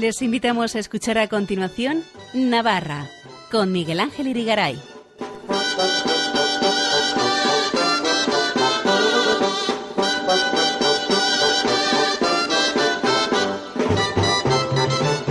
Les invitamos a escuchar a continuación Navarra con Miguel Ángel Irigaray.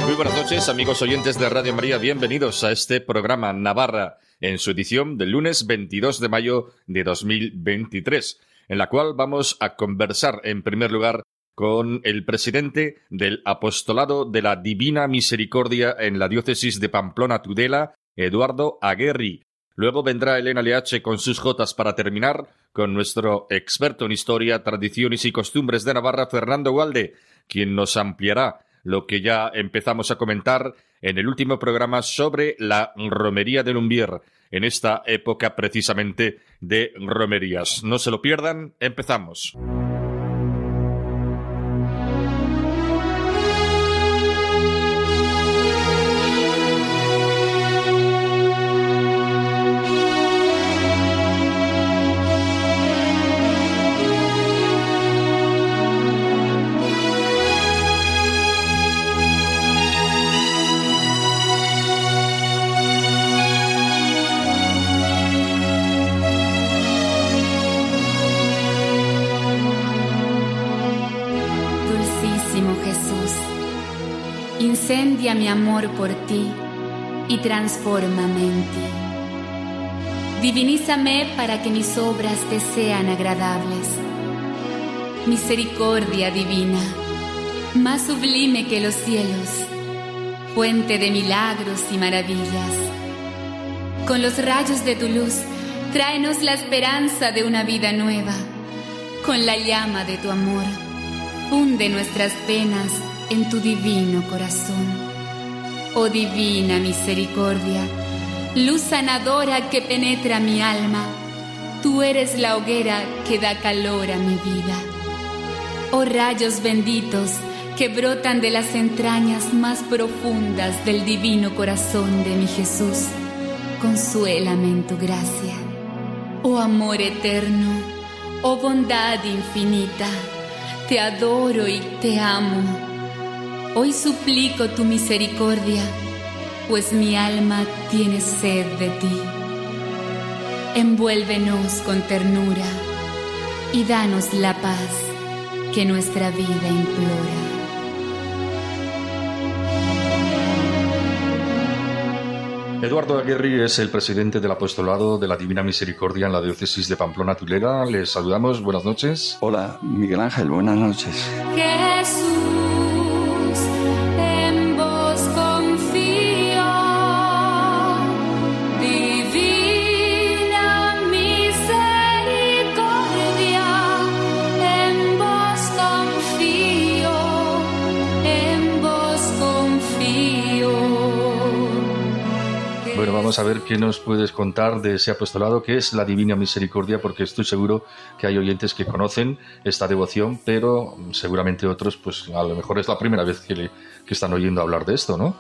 Muy buenas noches, amigos oyentes de Radio María. Bienvenidos a este programa Navarra en su edición del lunes 22 de mayo de 2023, en la cual vamos a conversar en primer lugar con el presidente del Apostolado de la Divina Misericordia en la diócesis de Pamplona Tudela, Eduardo Aguerri. Luego vendrá Elena LH con sus jotas para terminar, con nuestro experto en historia, tradiciones y costumbres de Navarra, Fernando Walde, quien nos ampliará lo que ya empezamos a comentar en el último programa sobre la romería de Lumbier, en esta época precisamente de romerías. No se lo pierdan, empezamos. Amor por ti y transfórmame en ti. Divinízame para que mis obras te sean agradables. Misericordia divina, más sublime que los cielos, fuente de milagros y maravillas. Con los rayos de tu luz, tráenos la esperanza de una vida nueva. Con la llama de tu amor, funde nuestras penas en tu divino corazón. Oh divina misericordia, luz sanadora que penetra mi alma, tú eres la hoguera que da calor a mi vida. Oh rayos benditos que brotan de las entrañas más profundas del divino corazón de mi Jesús, consuélame en tu gracia. Oh amor eterno, oh bondad infinita, te adoro y te amo Hoy suplico tu misericordia, pues mi alma tiene sed de ti. Envuélvenos con ternura y danos la paz que nuestra vida implora. Eduardo Aguirre es el presidente del apostolado de la Divina Misericordia en la diócesis de Pamplona Tulera. Les saludamos, buenas noches. Hola, Miguel Ángel, buenas noches. Vamos a ver qué nos puedes contar de ese apostolado que es la Divina Misericordia, porque estoy seguro que hay oyentes que conocen esta devoción, pero seguramente otros, pues a lo mejor es la primera vez que, que están oyendo hablar de esto, ¿no?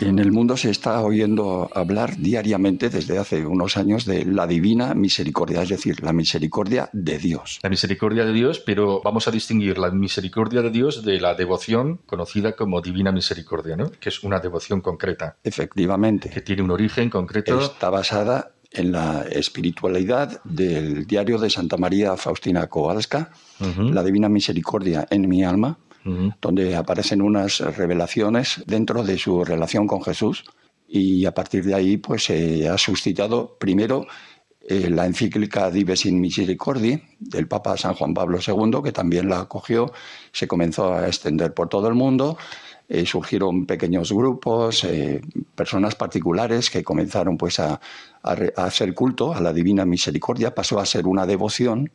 En el mundo se está oyendo hablar diariamente desde hace unos años de la divina misericordia, es decir, la misericordia de Dios. La misericordia de Dios, pero vamos a distinguir la misericordia de Dios de la devoción conocida como divina misericordia, ¿no? Que es una devoción concreta. Efectivamente. Que tiene un origen concreto. Está basada en la espiritualidad del diario de Santa María Faustina Kowalska, la divina misericordia en mi alma donde aparecen unas revelaciones dentro de su relación con Jesús. Y a partir de ahí pues se ha suscitado primero eh, la encíclica Dives in Misericordi del Papa San Juan Pablo II, que también la acogió, se comenzó a extender por todo el mundo, eh, surgieron pequeños grupos, eh, personas particulares que comenzaron pues a, hacer culto a la Divina Misericordia, pasó a ser una devoción,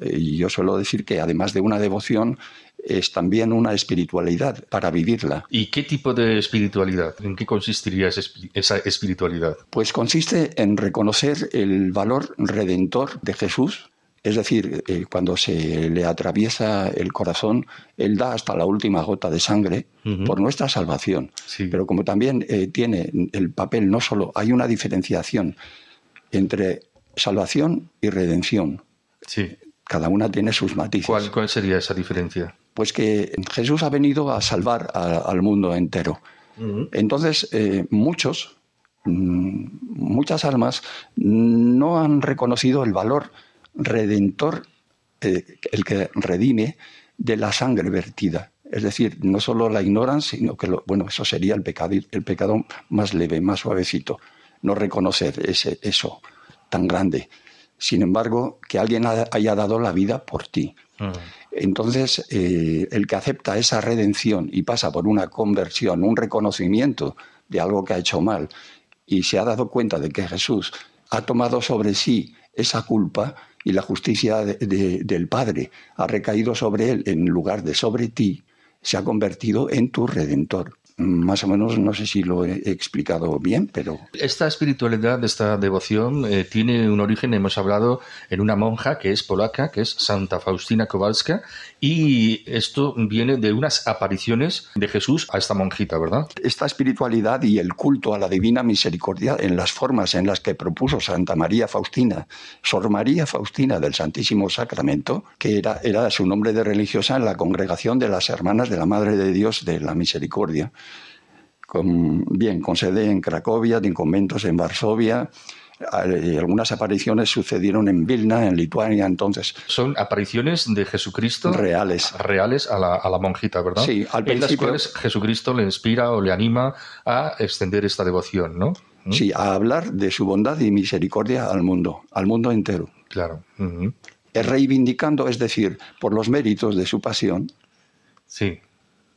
y yo suelo decir que además de una devoción es también una espiritualidad para vivirla. ¿Y qué tipo de espiritualidad? ¿En qué consistiría esa espiritualidad? Pues consiste en reconocer el valor redentor de Jesús. Es decir, eh, cuando se le atraviesa el corazón, Él da hasta la última gota de sangre por nuestra salvación. Pero como también eh, tiene el papel, no solo hay una diferenciación entre salvación y redención. Sí. Cada una tiene sus matices. ¿Cuál, cuál sería esa diferencia? Pues que Jesús ha venido a salvar al mundo entero. Entonces, eh, muchos, mm, muchas almas no han reconocido el valor redentor, eh, el que redime de la sangre vertida. Es decir, no solo la ignoran, sino que, bueno, eso sería el pecado, el pecado más leve, más suavecito. No reconocer ese, eso tan grande. Sin embargo, que alguien haya dado la vida por ti. Mm. Entonces, eh, el que acepta esa redención y pasa por una conversión, un reconocimiento de algo que ha hecho mal, y se ha dado cuenta de que Jesús ha tomado sobre sí esa culpa y la justicia del Padre ha recaído sobre él en lugar de sobre ti, se ha convertido en tu redentor. Más o menos, no sé si lo he explicado bien, pero... Esta espiritualidad, esta devoción, eh, tiene un origen, hemos hablado, en una monja que es polaca, que es Santa Faustina Kowalska, y esto viene de unas apariciones de Jesús a esta monjita, ¿verdad? Esta espiritualidad y el culto a la divina misericordia en las formas en las que propuso Santa María Faustina, Sor María Faustina del Santísimo Sacramento, que era, era su nombre de religiosa en la congregación de las Hermanas de la Madre de Dios de la Misericordia con, bien, con sede en Cracovia, en conventos en Varsovia. Algunas apariciones sucedieron en Vilna, en Lituania, entonces. Son apariciones de Jesucristo. Reales. Reales a la, monjita, ¿verdad? Sí, al principio. En las cuales Jesucristo le inspira o le anima a extender esta devoción, ¿no? ¿Mm? Sí, a hablar de su bondad y misericordia al mundo, al mundo entero. Claro. Reivindicando, es decir, por los méritos de su pasión. Sí.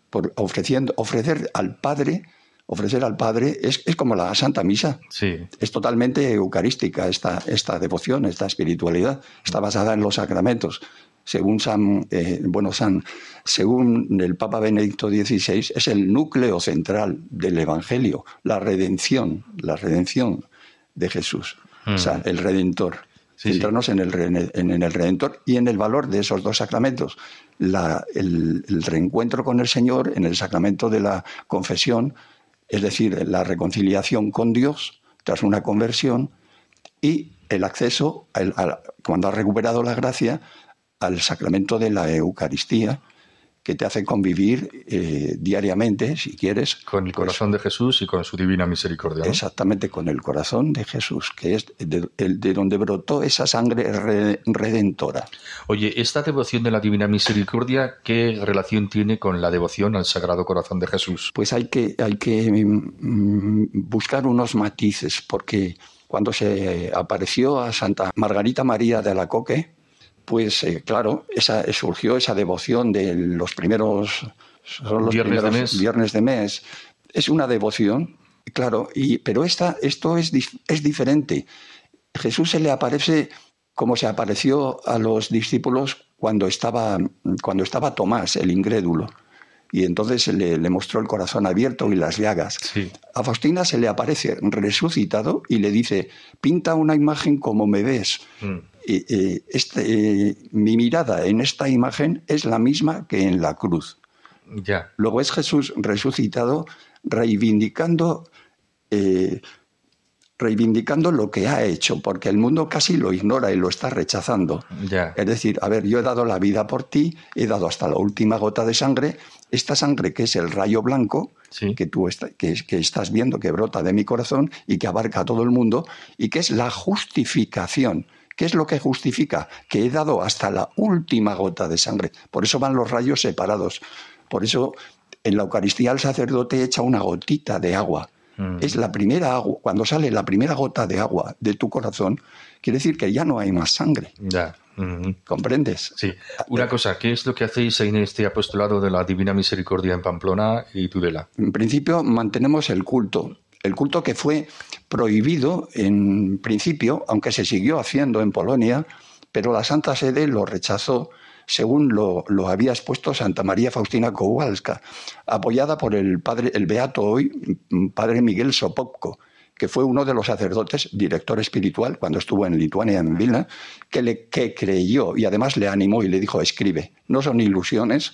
Por ofreciendo, ofrecer al Padre ofrecer al Padre es, como la Santa Misa. Sí. Es totalmente eucarística esta, esta devoción, esta espiritualidad. Está basada en los sacramentos. Según San, eh, bueno, San, según el Papa Benedicto XVI, es el núcleo central del Evangelio, la redención, la redención de Jesús, o sea, mm. el Redentor. Centrarnos En, el, en, el Redentor y en el valor de esos dos sacramentos. La, el, el, reencuentro con el Señor en el sacramento de la confesión, es decir, la reconciliación con Dios tras una conversión y el acceso, cuando has recuperado la gracia, al sacramento de la Eucaristía, que te hace convivir eh, diariamente, si quieres. Con el corazón de Jesús y con su divina misericordia. Exactamente, con el corazón de Jesús, que es de, de, donde brotó esa sangre redentora. Oye, ¿esta devoción de la divina misericordia qué relación tiene con la devoción al Sagrado Corazón de Jesús? Pues hay que, hay que mm, buscar unos matices, porque cuando se apareció a Santa Margarita María de Alacoque, pues eh, claro, esa, surgió esa devoción de los primeros, los viernes, de mes. viernes de mes. Es una devoción, claro, y, pero esta, esto es, es diferente. Jesús se le aparece como se apareció a los discípulos cuando estaba, cuando estaba Tomás, el incrédulo. Y entonces le, le mostró el corazón abierto y las llagas. A Faustina se le aparece resucitado y le dice, pinta una imagen como me ves. Mm. Este, mi mirada en esta imagen es la misma que en la cruz. Ya. Luego es Jesús resucitado reivindicando, eh, reivindicando lo que ha hecho, porque el mundo casi lo ignora y lo está rechazando. Ya. Es decir, a ver, yo he dado la vida por ti, he dado hasta la última gota de sangre, esta sangre que es el rayo blanco, que tú que, que, estás viendo que brota de mi corazón y que abarca a todo el mundo, y que es la justificación ¿Qué es lo que justifica? Que he dado hasta la última gota de sangre. Por eso van los rayos separados. Por eso en la Eucaristía el sacerdote echa una gotita de agua. Mm. Es la primera agua. Cuando sale la primera gota de agua de tu corazón, quiere decir que ya no hay más sangre. Ya. ¿Comprendes? Sí. Una cosa, ¿qué es lo que hacéis en este apostolado de la Divina Misericordia en Pamplona y Tudela? En principio mantenemos el culto el culto que fue prohibido en principio, aunque se siguió haciendo en Polonia, pero la Santa Sede lo rechazó según lo, había expuesto Santa María Faustina Kowalska, apoyada por el padre, el beato hoy, padre Miguel Sopocko, que fue uno de los sacerdotes, director espiritual, cuando estuvo en Lituania, en Vilna, que, le, que creyó y además le animó y le dijo, escribe, no son ilusiones,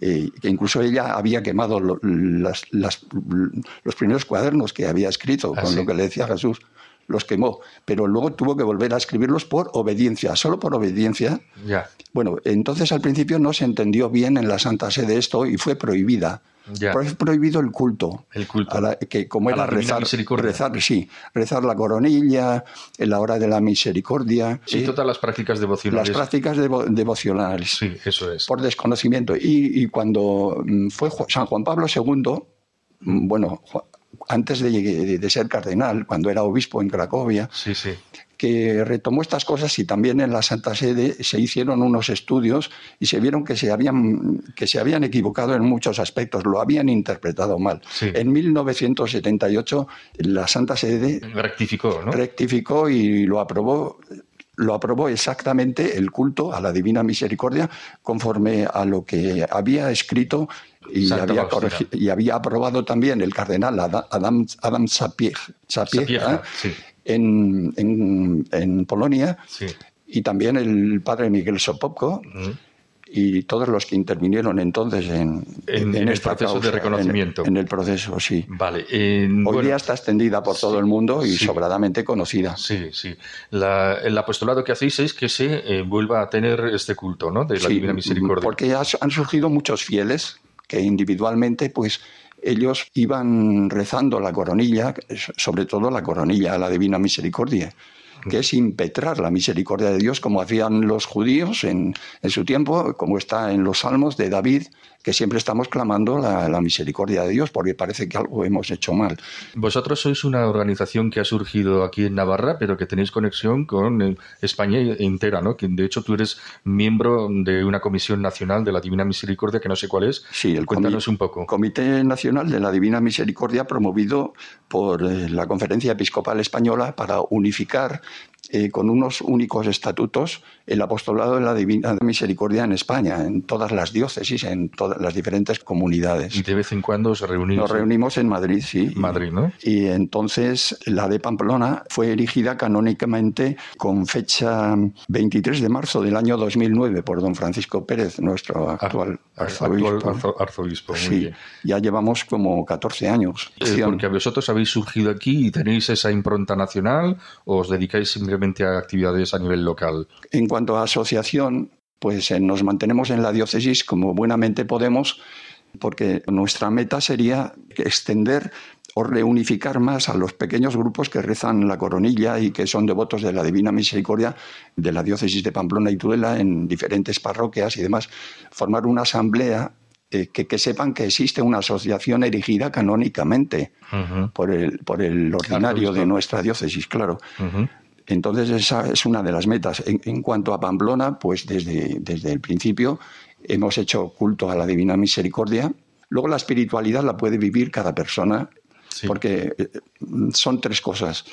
eh, que incluso ella había quemado los primeros cuadernos que había escrito ah, con lo que le decía Jesús. los quemó, pero luego tuvo que volver a escribirlos por obediencia, solo por obediencia. Bueno, entonces al principio no se entendió bien en la Santa Sede esto y fue prohibida. Ya. Fue prohibido el culto. El culto. A la- que como A era la rezar, rezar, sí, rezar la coronilla, en la hora de la misericordia, Sí, eh, todas las prácticas las devocionales. prácticas devo- devocionales Sí, eso es. por desconocimiento. Y, y cuando mm, fue San Juan Pablo II, mm, bueno, antes de, de- de ser cardenal, cuando era obispo en Cracovia, Sí, sí. que retomó estas cosas y también en la Santa Sede se hicieron unos estudios y se vieron que se habían, que se habían equivocado en muchos aspectos, lo habían interpretado mal. Sí. En 1978 la Santa Sede Rectificó, ¿no? rectificó y lo aprobó lo aprobó exactamente el culto a la Divina Misericordia conforme a lo que había escrito y, había, y había aprobado también el cardenal Ada- Adam, Adam Sapieg, Sapieg, Sapieha, ¿eh? sí. en, en- en Polonia Sí. y también el padre Miguel Sopopko. Y todos los que intervinieron entonces en, En- en el esta proceso de causa, reconocimiento. En, el proceso, sí. Vale. eh, Hoy bueno, día está extendida por todo el mundo y sí. sobradamente conocida. Sí, sí. La- el apostolado que hacéis es que se eh, vuelva a tener este culto, ¿no? De la Sí, Divina Misericordia. Porque han surgido muchos fieles que individualmente, pues ellos iban rezando la coronilla, sobre todo la coronilla a la Divina Misericordia, que es impetrar la misericordia de Dios, como hacían los judíos en, en su tiempo, como está en los salmos de David, que siempre estamos clamando la, la misericordia de Dios, porque parece que algo hemos hecho mal. Vosotros sois una organización que ha surgido aquí en Navarra, pero que tenéis conexión con eh, España entera, ¿no? Que de hecho tú eres miembro de una comisión nacional de la Divina Misericordia, que no sé cuál es. Sí, el Cuéntanos un poco. Comité Nacional de la Divina Misericordia promovido por eh, la Conferencia Episcopal Española para unificar eh, con unos únicos estatutos el apostolado de la Divina Misericordia en España, en todas las diócesis, en todas las diferentes Y comunidades. de vez en cuando os reunís. Nos reunimos en Madrid, sí. Madrid, ¿no? Y entonces la de Pamplona fue erigida canónicamente con fecha 23 de marzo del año 2009 por don Francisco Pérez, nuestro actual Ar- arzobispo. actual arzo- arzobispo, muy Sí, bien. ya llevamos como 14 años. Eh, porque vosotros habéis surgido aquí y tenéis esa impronta nacional o os dedicáis simplemente a actividades a nivel local. En cuanto a asociación, pues eh, nos mantenemos en la diócesis como buenamente podemos, porque nuestra meta sería extender o reunificar más a los pequeños grupos que rezan la coronilla y que son devotos de la Divina Misericordia de la diócesis de Pamplona y Tudela en diferentes parroquias y demás, formar una asamblea eh, que, que sepan que existe una asociación erigida canónicamente por el, por el ordinario de nuestra diócesis, claro. Entonces esa es una de las metas. En, en cuanto a Pamplona, pues desde, desde el principio hemos hecho culto a la Divina Misericordia. Luego la espiritualidad la puede vivir cada persona, Sí. porque eh, son tres cosas.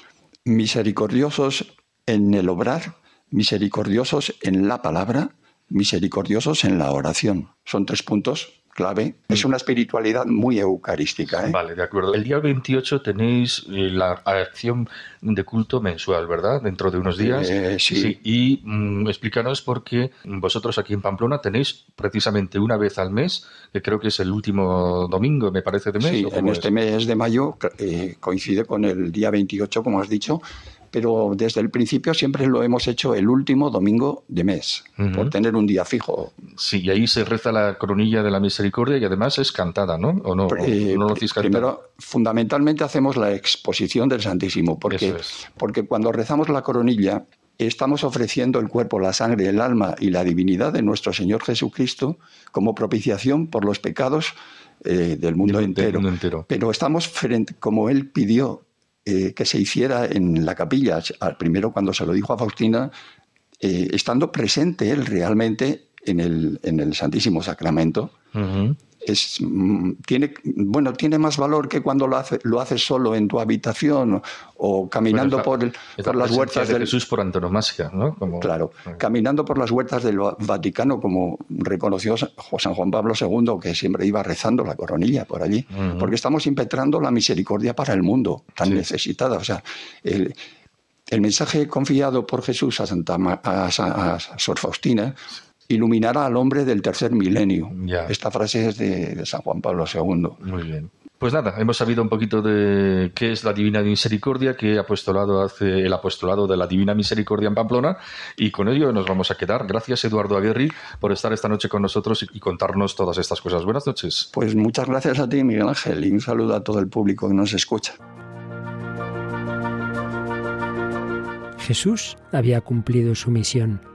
Misericordiosos en el obrar, misericordiosos en la palabra, misericordiosos en la oración. Son tres puntos clave. Es una espiritualidad muy eucarística. ¿eh? Vale, de acuerdo. El día 28 tenéis eh, la acción de culto mensual, ¿verdad? Dentro de unos días. Eh, sí. Y mm, explícanos por qué vosotros aquí en Pamplona tenéis precisamente una vez al mes, que creo que es el último domingo, me parece, de mes. Sí, ¿o en este es? mes de mayo eh, coincide con el día 28, como has dicho, pero desde el principio siempre lo hemos hecho el último domingo de mes, por tener un día fijo. Sí, y ahí se reza la coronilla de la misericordia y además es cantada, ¿no? ¿O no? Eh, ¿No lo primero, fundamentalmente hacemos la exposición del Santísimo, porque, es. porque cuando rezamos la coronilla estamos ofreciendo el cuerpo, la sangre, el alma y la divinidad de nuestro Señor Jesucristo como propiciación por los pecados eh, del mundo Del- del entero. mundo entero. Pero estamos frente, como Él pidió eh, que se hiciera en la capilla, al primero cuando se lo dijo a Faustina, eh, estando presente Él realmente en el, en el Santísimo Sacramento. Es, mm, tiene, bueno, tiene más valor que cuando lo, hace, lo haces solo en tu habitación o, caminando Bueno, es la- por, el- es por la las huertas de del Jesús por antonomasia, ¿no? Como- Claro, caminando por las huertas del Va- Vaticano, como reconoció Sa- San Juan Pablo II, que siempre iba rezando la coronilla por allí, porque estamos impetrando la misericordia para el mundo, tan Sí. necesitada. O sea, el, el mensaje confiado por Jesús a, Santa a, Sa- a Sor Faustina iluminará al hombre del tercer milenio. Ya. Esta frase es de, de San Juan Pablo II. Muy bien. Pues nada, hemos sabido un poquito de qué es la Divina Misericordia, qué apostolado hace el apostolado de la Divina Misericordia en Pamplona y con ello nos vamos a quedar. Gracias Eduardo Aguirre por estar esta noche con nosotros y contarnos todas estas cosas. Buenas noches. Pues muchas gracias a ti Miguel Ángel y un saludo a todo el público que nos escucha. Jesús había cumplido su misión.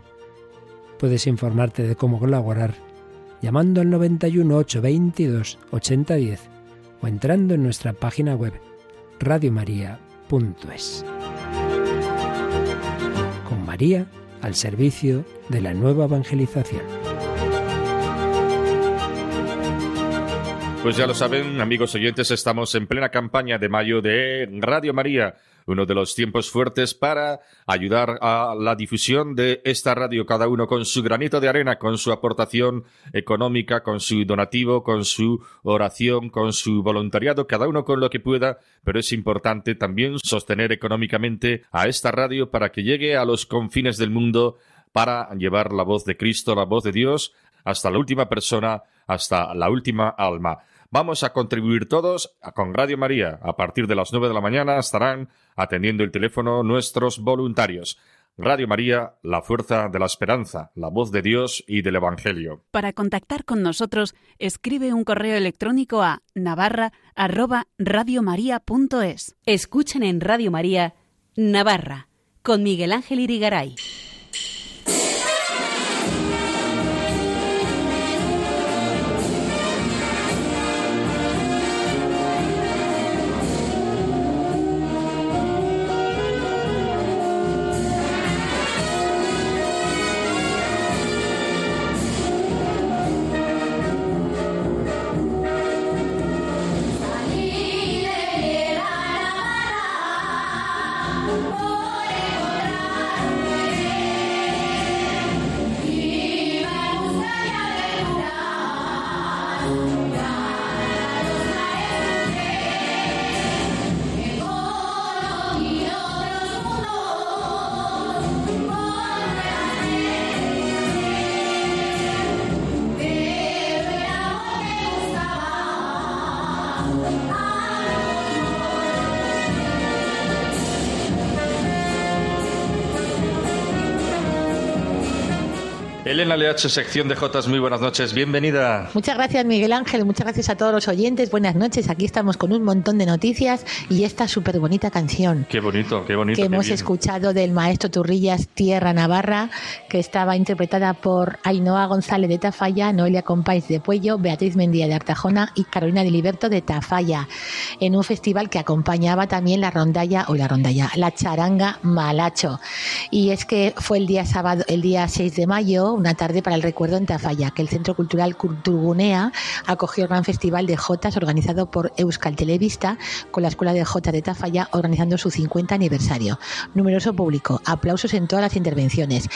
Puedes informarte de cómo colaborar llamando al 91 822 8010 o entrando en nuestra página web radiomaria.es. Con María al servicio de la nueva evangelización. Pues ya lo saben, amigos oyentes, estamos en plena campaña de mayo de Radio María uno de los tiempos fuertes para ayudar a la difusión de esta radio, cada uno con su granito de arena, con su aportación económica, con su donativo, con su oración, con su voluntariado, cada uno con lo que pueda, pero es importante también sostener económicamente a esta radio para que llegue a los confines del mundo para llevar la voz de Cristo, la voz de Dios, hasta la última persona, hasta la última alma. Vamos a contribuir todos con Radio María. A partir de las nueve de la mañana estarán atendiendo el teléfono nuestros voluntarios. Radio María, la fuerza de la esperanza, la voz de Dios y del Evangelio. Para contactar con nosotros, escribe un correo electrónico a navarra@radiomaria.es. Escuchen en Radio María Navarra con Miguel Ángel Irigaray. Elena LH, sección de Jotas, muy buenas noches, bienvenida. Muchas gracias Miguel Ángel, muchas gracias a todos los oyentes, buenas noches, aquí estamos con un montón de noticias y esta súper bonita canción. Qué bonito, qué bonito. Que hemos escuchado del maestro Turrillas Tierra Navarra, que estaba interpretada por Ainhoa González de Tafalla, Noelia Compáis de Puello, Beatriz Mendía de Artajona y Carolina de Liberto de Tafalla, en un festival que acompañaba también la rondalla, o la rondalla, la charanga Malacho. Y es que fue el día sábado, el día 6 de mayo, una tarde para el recuerdo en Tafalla, que el Centro Cultural Culturgunea acogió el gran festival de Jotas organizado por Euskal Televista con la Escuela de Jotas de Tafalla organizando su 50 aniversario. Numeroso público, aplausos en todas las intervenciones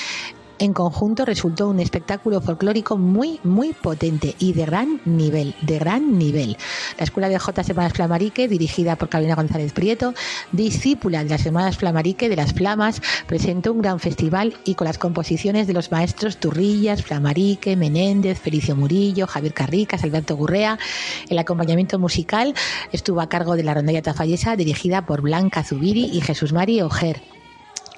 en conjunto resultó un espectáculo folclórico muy, muy potente y de gran nivel, de gran nivel. La Escuela de J. Semanas Flamarique, dirigida por Carolina González Prieto, discípula de las Semanas Flamarique de las Flamas, presentó un gran festival y con las composiciones de los maestros Turrillas, Flamarique, Menéndez, Felicio Murillo, Javier Carricas, Alberto Gurrea, el acompañamiento musical estuvo a cargo de la rondalla tafallesa dirigida por Blanca Zubiri y Jesús Mari Ojer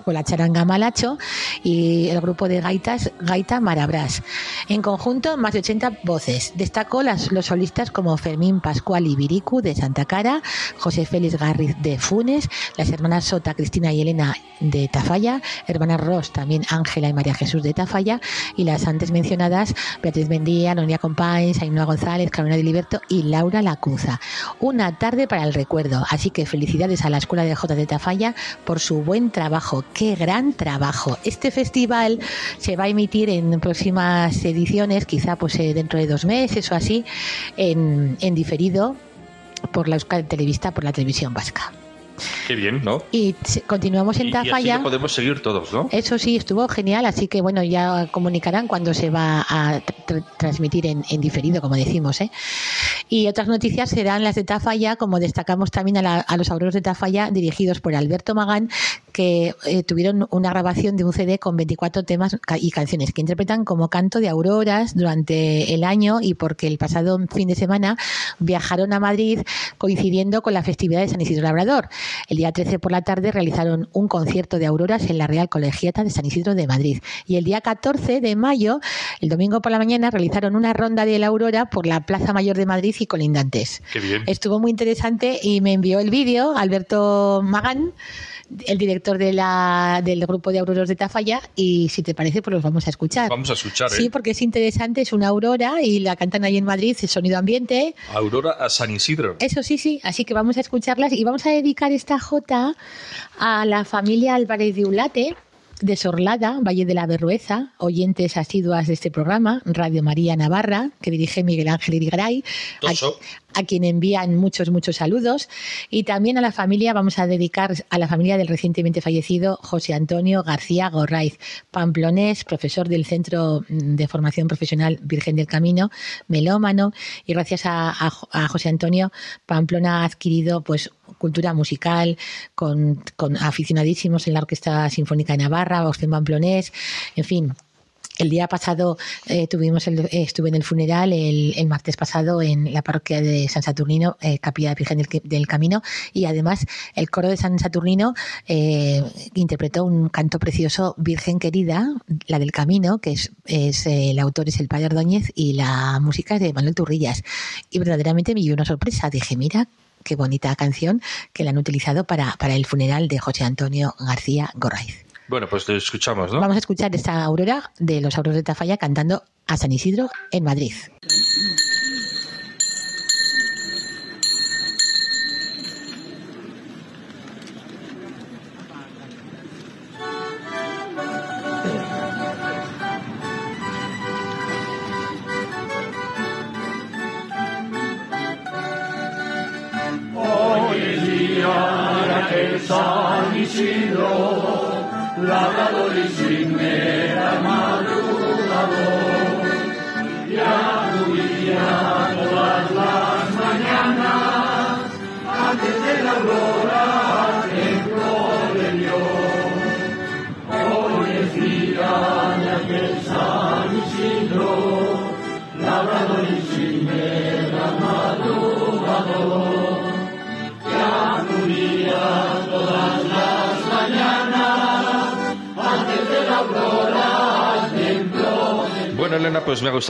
con la charanga Malacho y el grupo de gaitas Gaita Marabras. En conjunto, más de 80 voces. Destacó las, los solistas como Fermín Pascual Ibiricu de Santa Cara, José Félix Garriz de Funes, las hermanas Sota, Cristina y Elena de Tafalla, hermanas Ross también Ángela y María Jesús de Tafalla y las antes mencionadas Beatriz Bendía, Nonia Compáñez, Ainhoa González, Carolina de Liberto y Laura Lacuza. Una tarde para el recuerdo, así que felicidades a la Escuela de J de Tafalla por su buen trabajo. ¡Qué gran trabajo! Este festival se va a emitir en próximas ediciones, quizá pues eh, dentro de dos meses o así, en, en diferido por la Euskal Televista, por la televisión vasca. Qué bien, ¿no? Y continuamos en Y, y Tafalla. así lo podemos seguir todos, ¿no? Eso sí, estuvo genial, así que bueno, ya comunicarán cuando se va a tr- transmitir en, en diferido, como decimos. ¿eh? Y otras noticias serán las de Tafalla, como destacamos también a, la- a los auroros de Tafalla, dirigidos por Alberto Magán, que eh, tuvieron una grabación de un CD con 24 temas y canciones que interpretan como canto de auroras durante el año y porque el pasado fin de semana viajaron a Madrid coincidiendo con la festividad de San Isidro Labrador. El día 13 por la tarde realizaron un concierto de auroras en la Real Colegiata de San Isidro de Madrid. Y el día 14 de mayo, el domingo por la mañana, realizaron una ronda de la aurora por la Plaza Mayor de Madrid y colindantes. Qué bien. Estuvo muy interesante y me envió el vídeo Alberto Magán, el director de la, del grupo de auroros de Tafalla, y si te parece, pues los vamos a escuchar. Vamos a escuchar, ¿eh? Sí, porque es interesante, es una aurora y la cantan ahí en Madrid, es sonido ambiente. Aurora a San Isidro. Eso sí, sí, así que vamos a escucharlas y vamos a dedicar esta jota a la familia Álvarez de Ulate de Sorlada, Valle de la Berrueza, oyentes asiduas de este programa, Radio María Navarra, que dirige Miguel Ángel Irigaray, Toso. A, quien envían muchos, muchos saludos, y también a la familia, vamos a dedicar a la familia del recientemente fallecido José Antonio García Gorraiz, pamplonés, profesor del Centro de Formación Profesional Virgen del Camino, melómano, y gracias a, José Antonio, Pamplona ha adquirido pues cultura musical, con, aficionadísimos en la Orquesta Sinfónica de Navarra, Boston Pamplonés, en fin, el día pasado eh, tuvimos el- eh, estuve en el funeral, el, el martes pasado en la parroquia de San Saturnino, eh, Capilla de Virgen del, Camino, y además el coro de San Saturnino interpretó un canto precioso, Virgen querida, la del Camino, que es, el autor es el Padre Ordóñez y la música es de Manuel Turrillas. Y verdaderamente me dio una sorpresa. Dije, mira, qué bonita canción que la han utilizado para, para el funeral de José Antonio García Gorraiz. Bueno, pues lo escuchamos, ¿no? Vamos a escuchar esta aurora de los auroros de Tafalla cantando a San Isidro en Madrid.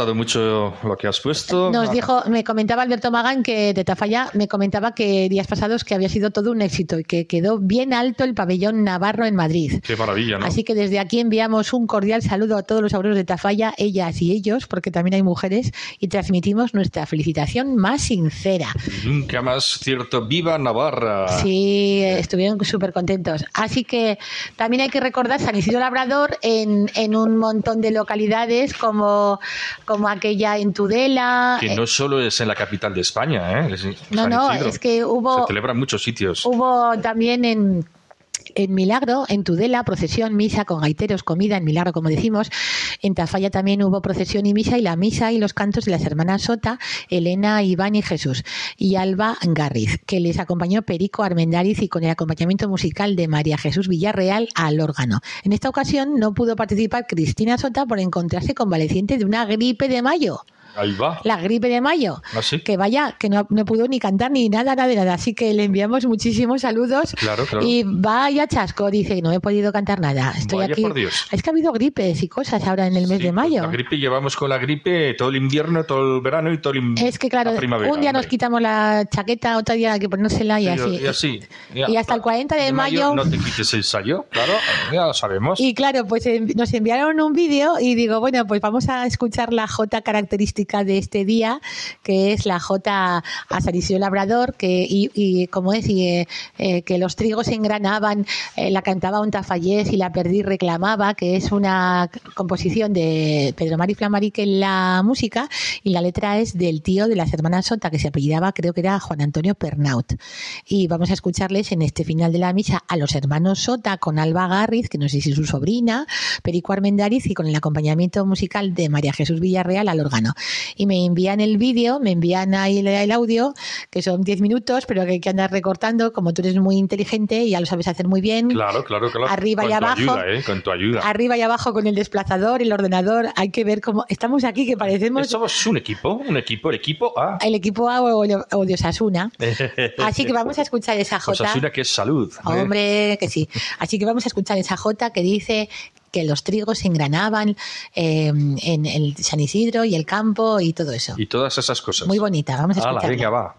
Elena, pues me lo que has puesto. Nos Ah, dijo, me comentaba Alberto Magán que de Tafalla me comentaba que días pasados que había sido todo un éxito y que quedó bien alto el pabellón navarro en Madrid. Qué maravilla, ¿no? Así que desde aquí enviamos un cordial saludo a todos los auroros de Tafalla, ellas y ellos, porque también hay mujeres, y transmitimos nuestra felicitación más sincera. Nunca más cierto. ¡Viva Navarra! Sí, estuvieron súper contentos. Así que también hay que recordar San Isidro Labrador en, en un montón de localidades como, como aquella en Tudela. Que eh, no solo es en la capital de España, ¿eh? Es no, no, es que hubo, Se celebra en muchos sitios. hubo también en, en Milagro, en Tudela, procesión, misa con gaiteros, comida en Milagro, como decimos. En Tafalla también hubo procesión y misa y la misa y los cantos de las hermanas Sota, Elena, Iván y Jesús y Alba Garriz, que les acompañó Perico Armendariz y con el acompañamiento musical de María Jesús Villarreal al órgano. En esta ocasión no pudo participar Cristina Sota por encontrarse convaleciente de una gripe de mayo. Ahí va. La gripe de mayo. ¿Ah, sí? Que vaya, que no, no pudo ni cantar ni nada, nada de nada. Así que le enviamos muchísimos saludos. Claro, claro. Y vaya chasco, dice, no he podido cantar nada. Estoy Vaya aquí. por Dios. Es que ha habido gripes y cosas ahora en el mes Sí, de mayo. La gripe, llevamos con la gripe todo el invierno, todo el verano y todo el in- Es que claro, un día nos quitamos la chaqueta, otro día hay que ponérsela y Sí, así. Y así. Y hasta el 40 de mayo- No te quites el sayo, claro, ya lo sabemos. Y claro, pues eh, nos enviaron un vídeo y digo, bueno, pues vamos a escuchar la J característica de este día, que es la J a San Isidro Labrador, que, y, y como es, y, eh, eh, que los trigos engranaban, eh, la cantaba un tafallés y la perdí reclamaba, que es una composición de Pedro Mari Flamarique en la música, y la letra es del tío de las hermanas Sota, que se apellidaba, creo que era Juan Antonio Pernaut. Y vamos a escucharles en este final de la misa a los hermanos Sota con Alba Garriz, que no sé si es su sobrina, Perico Armendariz y con el acompañamiento musical de María Jesús Villarreal al órgano. Y me envían el vídeo, me envían ahí el, el audio, que son 10 minutos, pero que hay que andar recortando, como tú eres muy inteligente y ya lo sabes hacer muy bien. Claro, claro, claro. Arriba con y tu abajo. ayuda, ¿eh? Con tu ayuda. Arriba y abajo con el desplazador, el ordenador, hay que ver cómo estamos aquí que parecemos Somos un equipo, un equipo, el equipo A. el equipo A o, o de Osasuna. Así que vamos a escuchar esa J. Osasuna que es salud. ¿eh? Hombre, que sí. Así que vamos a escuchar esa J que dice que los trigos se engranaban eh, en el San Isidro y el campo y todo eso. Y todas esas cosas. Muy bonita, vamos a escucharla. venga, va.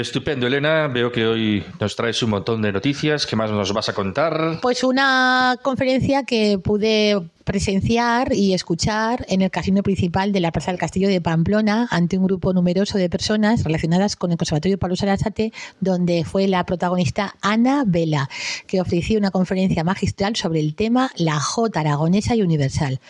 Estupendo, Elena. Veo que hoy nos traes un montón de noticias. ¿Qué más nos vas a contar? Pues una conferencia que pude presenciar y escuchar en el casino principal de la Plaza del Castillo de Pamplona ante un grupo numeroso de personas relacionadas con el Conservatorio Pablo Sarasate, donde fue la protagonista Ana Vela, que ofreció una conferencia magistral sobre el tema la J aragonesa y universal.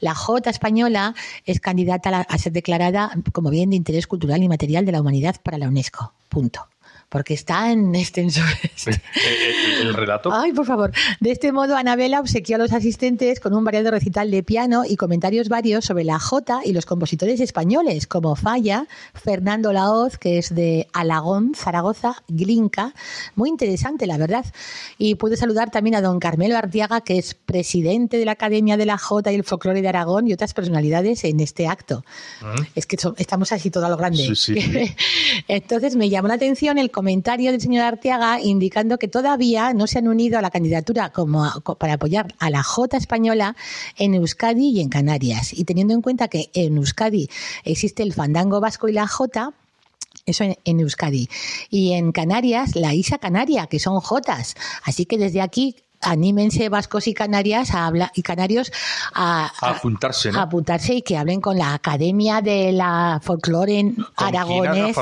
La J española es candidata a, ser declarada como bien de interés cultural y material de la humanidad para la UNESCO. Punto. Porque está en extenso. Eh, eh, el, relato. Ay, por favor. De este modo, Anabela obsequió a los asistentes con un variado recital de piano y comentarios varios sobre la Jota y los compositores españoles, como Falla, Fernando Laoz, que es de Alagón, Zaragoza, Glinca. Muy interesante, la verdad. Y pude saludar también a don Carmelo Artiaga, que es presidente de la Academia de la Jota y el Folclore de Aragón y otras personalidades en este acto. Es que estamos así todo a lo grande. Sí, sí, sí. Entonces me llamó la atención el comentario del señor Arteaga indicando que todavía no se han unido a la candidatura como para apoyar a la J española en Euskadi y en Canarias. Y teniendo en cuenta que en Euskadi existe el fandango vasco y la J, eso en Euskadi. Y en Canarias, la Isa Canaria, que son Jotas. Así que desde aquí anímense vascos y canarias a hablar y canarios a, A apuntarse, ¿no? a apuntarse y que hablen con la Academia de la Folclore en Aragones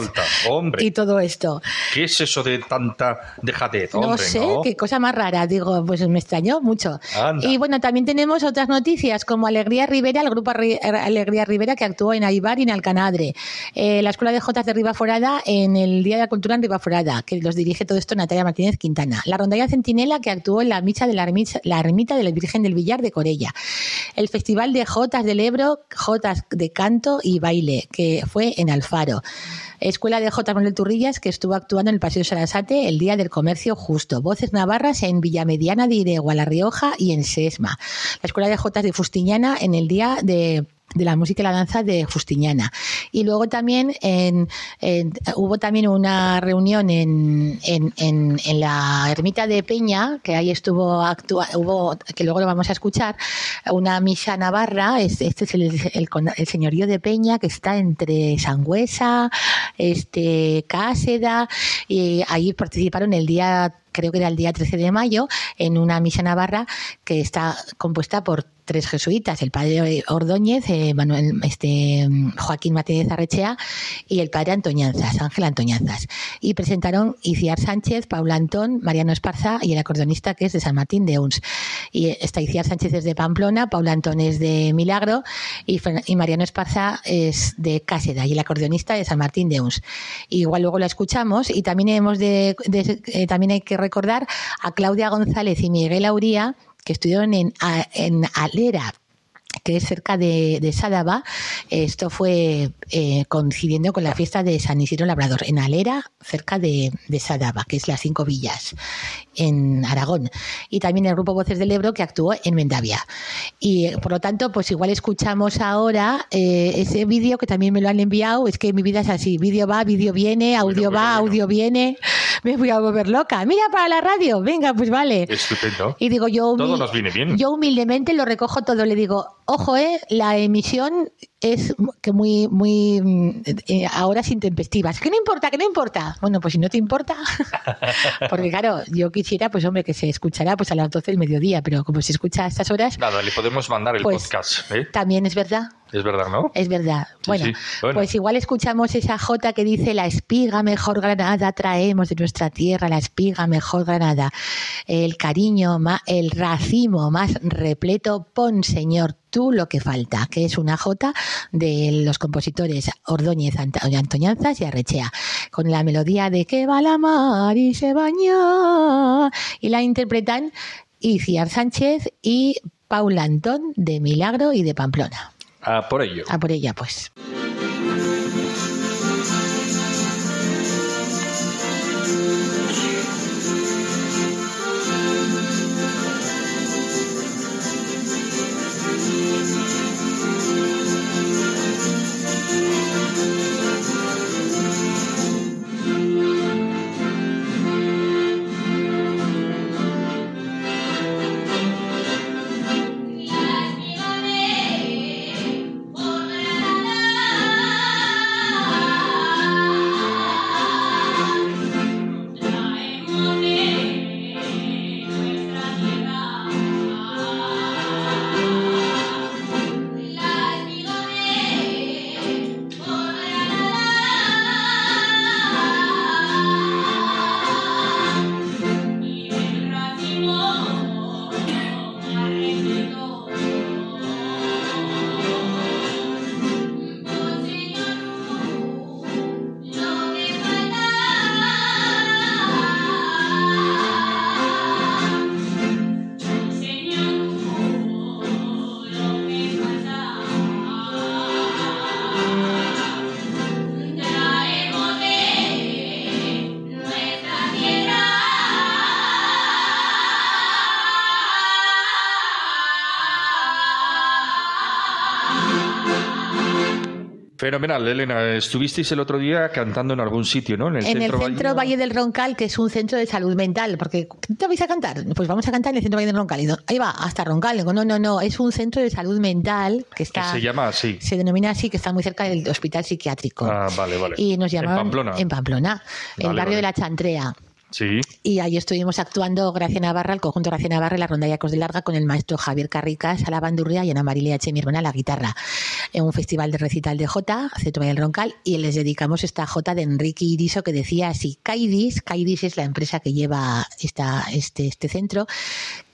y todo esto. ¿qué es eso de tanta dejadez? no sé, ¿no? qué cosa más rara, digo, pues me extrañó mucho. Anda. Y bueno, también tenemos otras noticias, como Alegría Rivera, el grupo Alegría Rivera que actuó en Aibar y en Alcanadre. Eh, la Escuela de Jotas de Ribaforada en el Día de la Cultura en Ribaforada, que los dirige todo esto Natalia Martínez Quintana. La Rondalla Centinela que actuó en la misa de la ermita, de la Virgen del Villar de Corella. El Festival de Jotas del Ebro, Jotas de canto y baile, que fue en Alfaro. Escuela de J. Manuel Turrillas, que estuvo actuando en el Paseo Sarasate el Día del Comercio Justo. Voces Navarras en Villamediana de Iregua, La Rioja y en Sesma. La Escuela de Jotas de Fustiñana en el Día de de la música y la danza de Justiñana. Y luego también en, hubo también una reunión en, en, en, la ermita de Peña, que ahí estuvo actua, hubo, que luego lo vamos a escuchar, una misa navarra, este es el, el, señorío de Peña, que está entre Sangüesa, este, Cáseda, y ahí participaron el día creo que era el día 13 de mayo, en una misa navarra que está compuesta por tres jesuitas, el padre Ordóñez, eh, Manuel, este, Joaquín Martínez Arrechea y el padre Antoñanzas, Ángel Antoñanzas. Y presentaron Iciar Sánchez, Paula Antón, Mariano Esparza y el acordeonista que es de San Martín de Uns. Y está Iciar Sánchez es de Pamplona, Paula Antón es de Milagro y, Mariano Esparza es de Cáseda y el acordeonista de San Martín de Uns. igual luego lo escuchamos y también hemos de, eh, también hay que recordar a Claudia González y Miguel Auría que estudiaron en, en Alera, que es cerca de, de Sádava. Esto fue eh, coincidiendo con la fiesta de San Isidro Labrador, en Alera, cerca de, de Sadaba, que es las cinco villas, en Aragón. Y también el grupo Voces del Ebro, que actuó en Mendavia. Y por lo tanto, pues igual escuchamos ahora eh, ese vídeo que también me lo han enviado. Es que mi vida es así: vídeo va, vídeo viene, audio va, audio viene. Me voy a volver loca. Mira para la radio, venga, pues vale. Estupendo. Y digo, yo, todo nos viene bien. yo humildemente lo recojo todo. Le digo, ojo, eh, la emisión es que muy, muy mm, eh, a horas intempestivas. ¿Qué no importa? ¿Qué no importa? Bueno, pues si no te importa, porque claro, yo quisiera, pues hombre, que se escuchara pues a las 12 del mediodía, pero como se escucha a estas horas. Nada, le podemos mandar el pues, podcast. ¿eh? También es verdad. Es verdad, ¿no? Es verdad. bueno, pues igual escuchamos esa J que dice la espiga mejor granada traemos de nuestra tierra, la espiga mejor granada, el cariño, el racimo más repleto, pon Señor tú lo que falta, que es una J de los compositores Ordóñez, Antoñanzas y Arrechea, con la melodía de que va la mar y se baña, y la interpretan Iciar Sánchez y Paula Antón de Milagro y de Pamplona. A por ello. A por ella, pues. Fenomenal, Elena. Estuvisteis el otro día cantando en algún sitio, ¿no? En el, centro, Valle... del Roncal, que es un centro de salud mental. Porque, ¿te vais a cantar? Pues vamos a cantar en el centro Valle del Roncal. Y ahí va, hasta Roncal. Digo, no, no, no. Es un centro de salud mental que está. se llama así. Se denomina así, que está muy cerca del hospital psiquiátrico. Ah, vale, vale. Y nos llamaron. En Pamplona. En Pamplona, en el barrio de la Chantrea. Y ahí estuvimos actuando Gracia Navarra, el conjunto Gracia Navarra, la ronda Yacos de Larga, con el maestro Javier Carricas a la bandurria y Ana Marilia H., mi hermana, a la guitarra. en un festival de recital de Jota, Centro del Roncal, y les dedicamos esta Jota de Enrique Iriso que decía así, Caidis, Caidis es la empresa que lleva esta, este, este centro,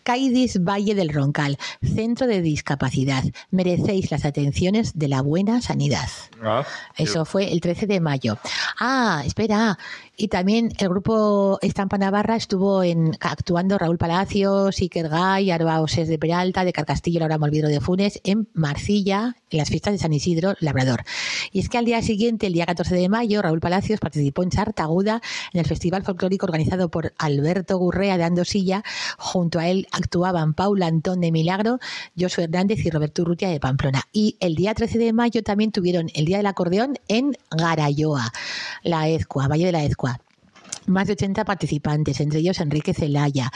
Caidis Valle del Roncal, Centro de Discapacidad. Merecéis las atenciones de la buena sanidad. Ah, Eso fue el 13 de mayo. Ah, espera. Y también el grupo Estampa Navarra estuvo en, actuando Raúl Palacios, Iker Gay, Arbaoses de Peralta, de Carcastillo, Laura Molvidro de Funes, en Marcilla, en las fiestas de San Isidro, Labrador. Y es que al día siguiente, el día 14 de mayo, Raúl Palacios participó en Sartaguda, en el festival folclórico organizado por Alberto Gurrea de Andosilla. Junto a él actuaban Paula Antón de Milagro, Josué Hernández y Roberto Urrutia de Pamplona. Y el día 13 de mayo también tuvieron el Día del Acordeón en Garayoa, la Ezcua, Valle de la Ezcua más de 80 participantes, entre ellos Enrique Celaya.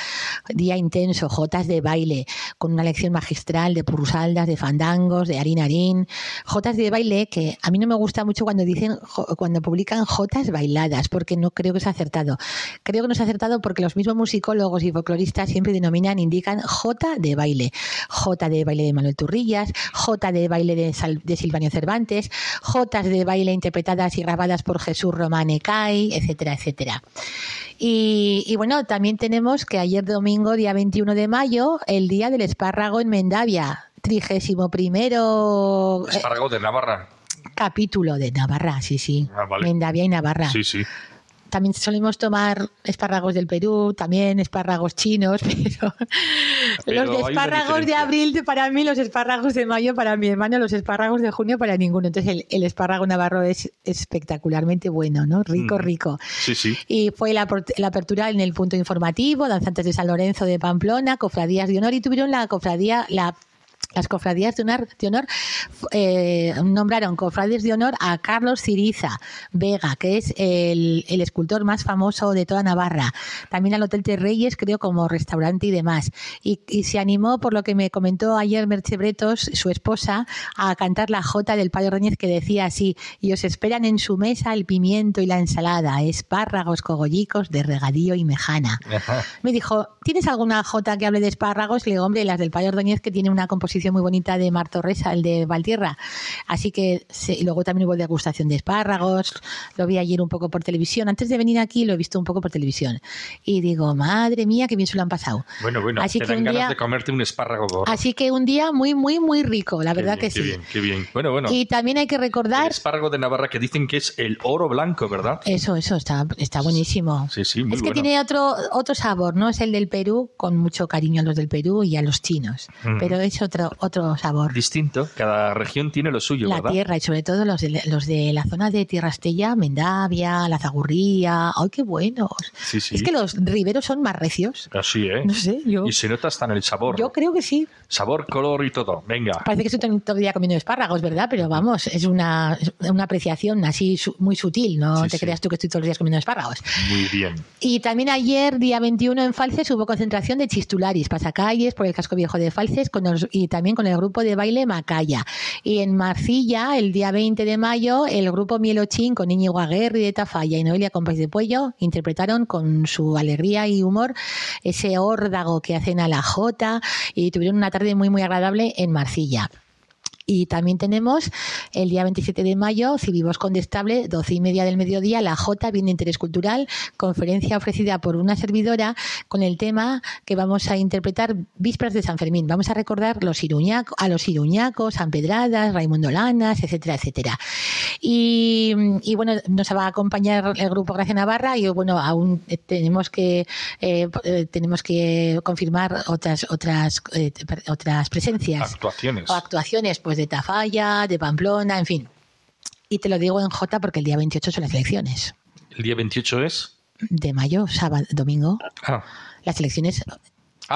Día intenso, jotas de baile, con una lección magistral de purrusaldas, de fandangos, de harín harín. Jotas de baile que a mí no me gusta mucho cuando dicen, cuando publican jotas bailadas, porque no creo que es acertado. Creo que no es acertado porque los mismos musicólogos y folcloristas siempre denominan, indican jota de baile. Jota de baile de Manuel Turrillas, jota de baile de, de Silvanio Cervantes, jotas de baile interpretadas y grabadas por Jesús Romane Cay, etcétera, etcétera. Y, y, bueno, también tenemos que ayer domingo, día 21 de mayo, el día del espárrago en Mendavia, trigésimo primero... Espárrago de Navarra. Capítulo de Navarra, sí, sí. Ah, vale. Mendavia y Navarra. Sí, sí. También solemos tomar espárragos del Perú, también espárragos chinos, pero, Pero los de espárragos de abril para mí, los espárragos de mayo para mi hermano, los espárragos de junio para ninguno. Entonces el, el espárrago navarro es espectacularmente bueno, ¿no? Rico, Mm. rico. Sí, sí. Y fue la, apertura en el punto informativo, danzantes de San Lorenzo de Pamplona, cofradías de honor y tuvieron la cofradía, la las cofradías de honor, de honor eh, nombraron cofrades de honor a Carlos Ciriza Vega, que es el, el escultor más famoso de toda Navarra. También al Hotel de Reyes, creo, como restaurante y demás. Y, y se animó, por lo que me comentó ayer Merche Bretos, su esposa, a cantar la jota del Payo Reñez que decía así, y os esperan en su mesa el pimiento y la ensalada, espárragos cogollicos de regadío y mejana. Me dijo, ¿tienes alguna jota que hable de espárragos? Le digo, hombre, las del Payo Ordóñez, que tiene una composición muy bonita de Mar Torresa, el de Valtierra. Así que sí, y luego también hubo degustación de espárragos. Lo vi ayer un poco por televisión. Antes de venir aquí lo he visto un poco por televisión. Y digo, madre mía, qué bien se lo han pasado. Bueno, bueno, Así te que dan un ganas día- de comerte un espárrago gordo. Así que un día muy, muy, muy rico, la Qué verdad bien, que qué sí. bien, qué bien. Bueno, bueno. Y también hay que El recordar... espárrago de Navarra que dicen que es el oro blanco, ¿verdad? Eso, eso, está, está buenísimo. Sí, sí, muy es que bueno. tiene otro, otro sabor, ¿no? Es el del Perú, con mucho cariño a los del Perú y a los chinos. Mm. Pero es otro, otro sabor. Distinto, cada región tiene lo suyo, La ¿verdad? tierra, y sobre todo los de, los de la zona de Tierra Estella, Mendavia, La Zagurría. ¡Ay, qué buenos! Sí, sí. Es que los riberos son más recios. Así, ¿eh? No sé, yo, Y se nota hasta en el sabor. yo creo que sí. Sabor, color y todo. Venga. Parece que estoy todo- el día comiendo espárragos, ¿verdad? Pero vamos, es una, una apreciación así su- muy sutil. No Sí, te sí. creas tú que estoy todos los días comiendo espárragos. Muy bien. Y también ayer, día 21, en Falces, hubo concentración de chistularis, pasacalles por el casco viejo de Falces con los- y también con el grupo de baile Macaya. Y en Marcilla, el día 20 de mayo, el grupo Mielochín con Íñigo Aguerri de Tafalla y Noelia Compás de Puello interpretaron con su alegría y humor ese órdago que hacen a la jota y tuvieron una tarde muy, muy agradable en Marcilla. Y también tenemos el día 27 de mayo, Civivos Condestable, 12 y media del mediodía, la J, Bien de Interés Cultural, conferencia ofrecida por una servidora con el tema que vamos a interpretar Vísperas de San Fermín. Vamos a recordar los iruñaco, a los iruñacos, San Pedradas, Raimundo Lanas, etcétera, etcétera. Y, y, bueno, nos va a acompañar el grupo Gracia Navarra y bueno, aún eh, tenemos que eh, eh, tenemos que confirmar otras otras eh, otras presencias Actuaciones. o actuaciones pues de Tafalla, de Pamplona, en fin. Y te lo digo en J porque el día 28 son las elecciones. El día 28 es. De mayo, sábado, domingo. Ah, Las elecciones.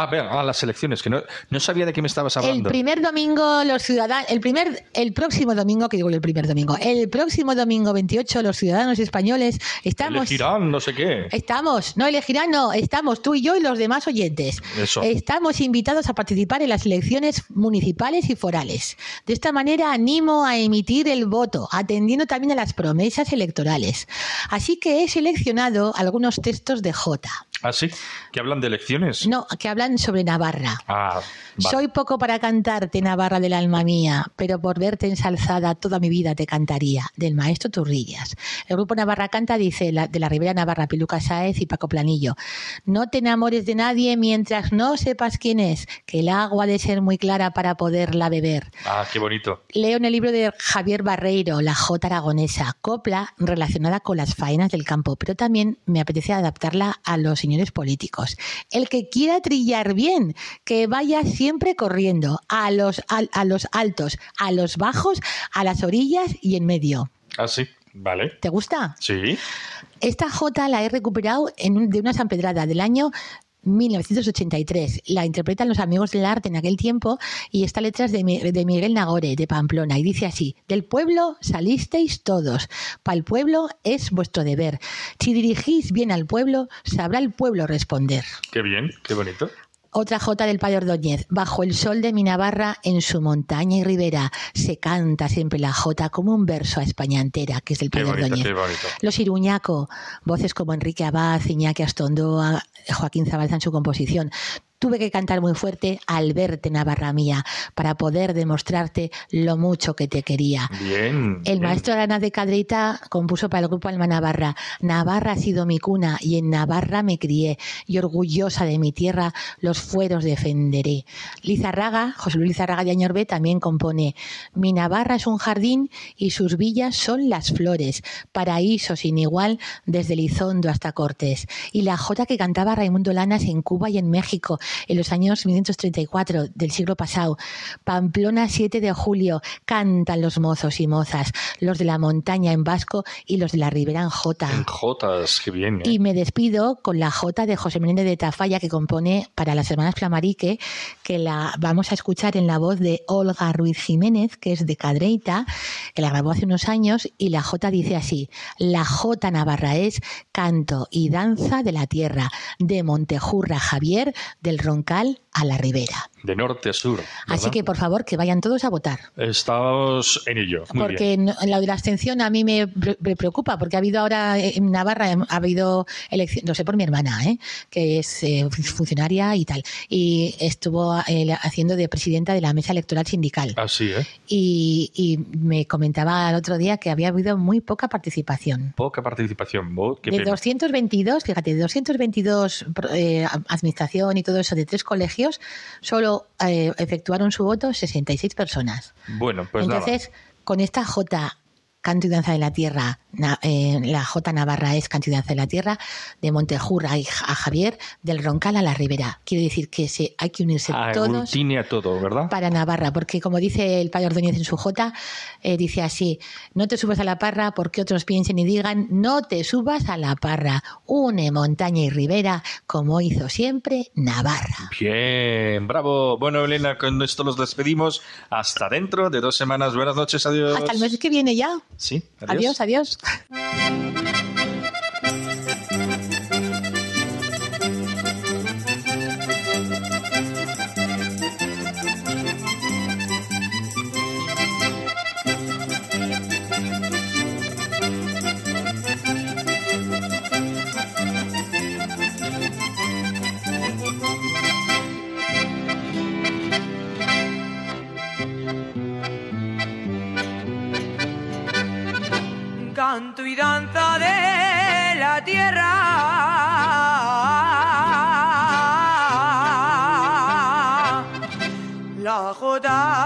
Ah vean, ah, las elecciones, que no, no sabía de qué me estabas El hablando. primer domingo, los ciudadanos. El primer, el próximo domingo, que digo el primer domingo. El próximo domingo 28, los ciudadanos españoles estamos. Elegirán no sé qué. Estamos, no elegirán, no, estamos tú y yo y los demás oyentes. Eso. Estamos invitados a participar en las elecciones municipales y forales. De esta manera animo a emitir el voto, atendiendo también a las promesas electorales. Así que he seleccionado algunos textos de J. Ah, sí, que hablan de elecciones. No, que hablan sobre Navarra. Ah, Soy poco para cantarte, Navarra del alma mía, pero por verte ensalzada toda mi vida te cantaría, del maestro Turrillas. El grupo Navarra Canta dice de la Ribera Navarra, Piluca Sáez y Paco Planillo. No te enamores de nadie mientras no sepas quién es, que el agua ha de ser muy clara para poderla beber. Ah, qué bonito. Leo en el libro de Javier Barreiro, La Jota Aragonesa, copla relacionada con las faenas del campo, pero también me apetece adaptarla a los señores políticos. El que quiera trillar bien, que vaya siempre corriendo, a los, a, los altos, a los bajos, a las orillas y en medio. Ah, sí, vale. ¿Te gusta? Sí. Esta J la he recuperado en de una sampedrada del año 1983. La interpretan los amigos del arte en aquel tiempo y esta letra es de, de Miguel Nagore, de Pamplona, y dice así, del pueblo salisteis todos, para el pueblo es vuestro deber. Si dirigís bien al pueblo, sabrá el pueblo responder. Qué bien, qué bonito. Otra jota del Padre Ordóñez. Bajo el sol de mi Navarra, en su montaña y ribera, se canta siempre la jota como un verso a España entera, que es del Padre Ordóñez. Los Iruñaco, voces como Enrique Abad, Iñaki Astondoa, Joaquín Zabalza en su composición tuve que cantar muy fuerte al verte, Navarra mía, para poder demostrarte lo mucho que te quería. Bien. El maestro Arana de Cadrita compuso para el grupo Alma Navarra. Navarra ha sido mi cuna y en Navarra me crié y orgullosa de mi tierra los fueros defenderé. Lizarraga, José Luis Lizarraga de Añorbe también compone Mi Navarra es un jardín y sus villas son las flores, paraíso sin igual desde Lizondo hasta Cortés. Y la jota que cantaba Raimundo Lanas en Cuba y en México en los años 1934 del siglo pasado. Pamplona 7 de julio, cantan los mozos y mozas, los de la montaña en vasco y los de la ribera en jota. En jotas, qué bien. ¿eh? Y me despido con la jota de José Menéndez de Tafalla que compone para las hermanas Flamarique, que la vamos a escuchar en la voz de Olga Ruiz Jiménez, que es de Cadreita, que la grabó hace unos años, y la jota dice así, la jota navarra es canto y danza de la tierra, de Montejurra Javier, Roncal a la Ribera. De norte a sur. Así que, por favor, que vayan todos a votar. Estamos en ello. porque en la de la abstención a mí me, preocupa, porque ha habido ahora en Navarra, ha habido elección, no sé por mi hermana, ¿eh? que es eh, funcionaria y tal, y estuvo eh, haciendo de presidenta de la mesa electoral sindical. Así, ¿eh? Y, y, me comentaba el otro día que había habido muy poca participación. Poca participación. de 222, fíjate, de 222 administración y todo eso de tres colegios, solo eh, efectuaron su voto 66 personas. Bueno, pues Entonces, con esta J Canto y Danza de la Tierra, eh, la J Navarra es Canto y Danza de la Tierra, de Montejurra a Javier, del Roncal a la Ribera. Quiero decir que se, hay que unirse todos. a todo, ¿verdad? Para Navarra, porque como dice el padre Ordóñez en su J, eh, dice así: no te subas a la parra porque otros piensen y digan, no te subas a la parra. Une montaña y ribera, como hizo siempre Navarra. Bien, bravo. Bueno, Elena, con esto nos despedimos. Hasta dentro de dos semanas. Buenas noches, adiós. Hasta el mes que viene ya. Sí, adiós. Adiós, canto y danza de la tierra. La jota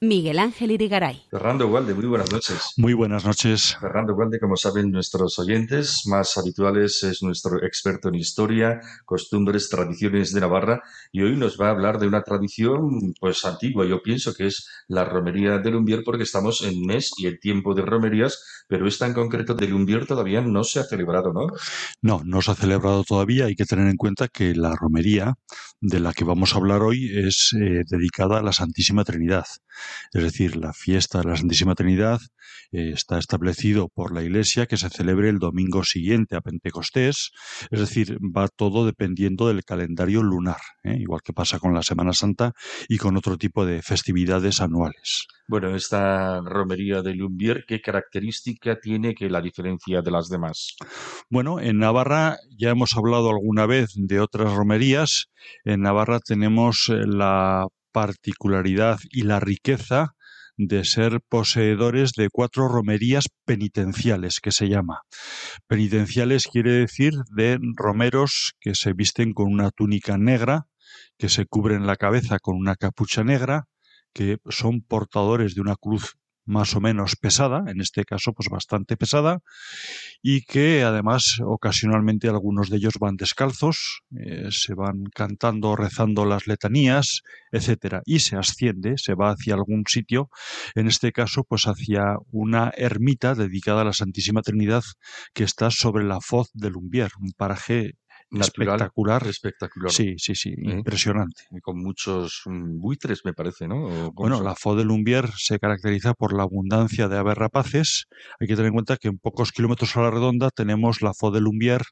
Miguel Ángel Irigaray. Fernando Gualde, muy buenas noches. Muy buenas noches. Fernando Gualde, como saben nuestros oyentes más habituales, es nuestro experto en historia, costumbres, tradiciones de Navarra y hoy nos va a hablar de una tradición pues antigua, yo pienso que es la romería del Umbier porque estamos en mes y el tiempo de romerías, pero esta en concreto del Umbier todavía no se ha celebrado, ¿no? No, no se ha celebrado todavía. Hay que tener en cuenta que la romería de la que vamos a hablar hoy es eh, dedicada a la Santísima Trinidad. Es decir, la fiesta de la Santísima Trinidad eh, está establecido por la Iglesia que se celebre el domingo siguiente a Pentecostés. Es decir, va todo dependiendo del calendario lunar, ¿eh? igual que pasa con la Semana Santa y con otro tipo de festividades anuales. Bueno, esta romería de Lumbier, ¿qué característica tiene que la diferencia de las demás? Bueno, en Navarra ya hemos hablado alguna vez de otras romerías. En Navarra tenemos eh, la particularidad y la riqueza de ser poseedores de cuatro romerías penitenciales, que se llama. Penitenciales quiere decir de romeros que se visten con una túnica negra, que se cubren la cabeza con una capucha negra, que son portadores de una cruz más o menos pesada, en este caso pues bastante pesada, y que además ocasionalmente algunos de ellos van descalzos, eh, se van cantando, rezando las letanías, etcétera, y se asciende, se va hacia algún sitio, en este caso pues hacia una ermita dedicada a la Santísima Trinidad que está sobre la foz del Lumbier, un paraje espectacular. Espectacular. Sí, sí, sí, impresionante. Y con muchos mm, buitres, me parece, ¿no? Bueno, la Fo de Lumbier se caracteriza por la abundancia de aves rapaces. Hay que tener en cuenta que en pocos kilómetros a la redonda tenemos la Fo de Lumbier,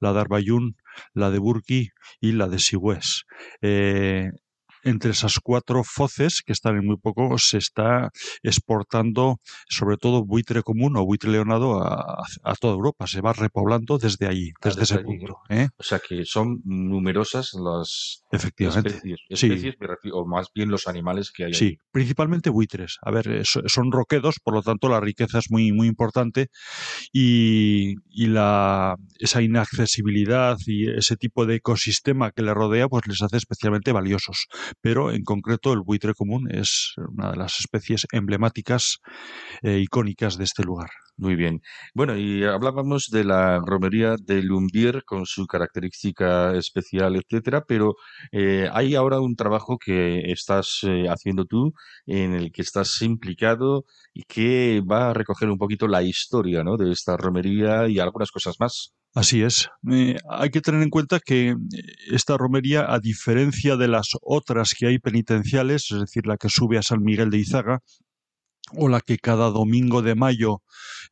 la de Arbayún, la de Burqui y la de Sigüés. Eh, entre esas cuatro foces, que están en muy poco, se está exportando sobre todo buitre común o buitre leonado a, toda Europa. Se va repoblando desde allí, ah, desde, ese punto. ¿eh? O sea que son numerosas las Efectivamente. especies, o más bien los animales que hay. Sí, principalmente buitres. A ver, son roquedos, por lo tanto la riqueza es muy, muy importante y, y la, esa inaccesibilidad y ese tipo de ecosistema que le rodea pues les hace especialmente valiosos pero en concreto el buitre común es una de las especies emblemáticas e icónicas de este lugar. Muy bien. Bueno, y hablábamos de la romería de Lumbier con su característica especial, etcétera, pero eh, hay ahora un trabajo que estás eh, haciendo tú en el que estás implicado y que va a recoger un poquito la historia ¿no? de esta romería y algunas cosas más. Así es. Eh, hay que tener en cuenta que esta romería, a diferencia de las otras que hay penitenciales, es decir, la que sube a San Miguel de Izaga, o la que cada domingo de mayo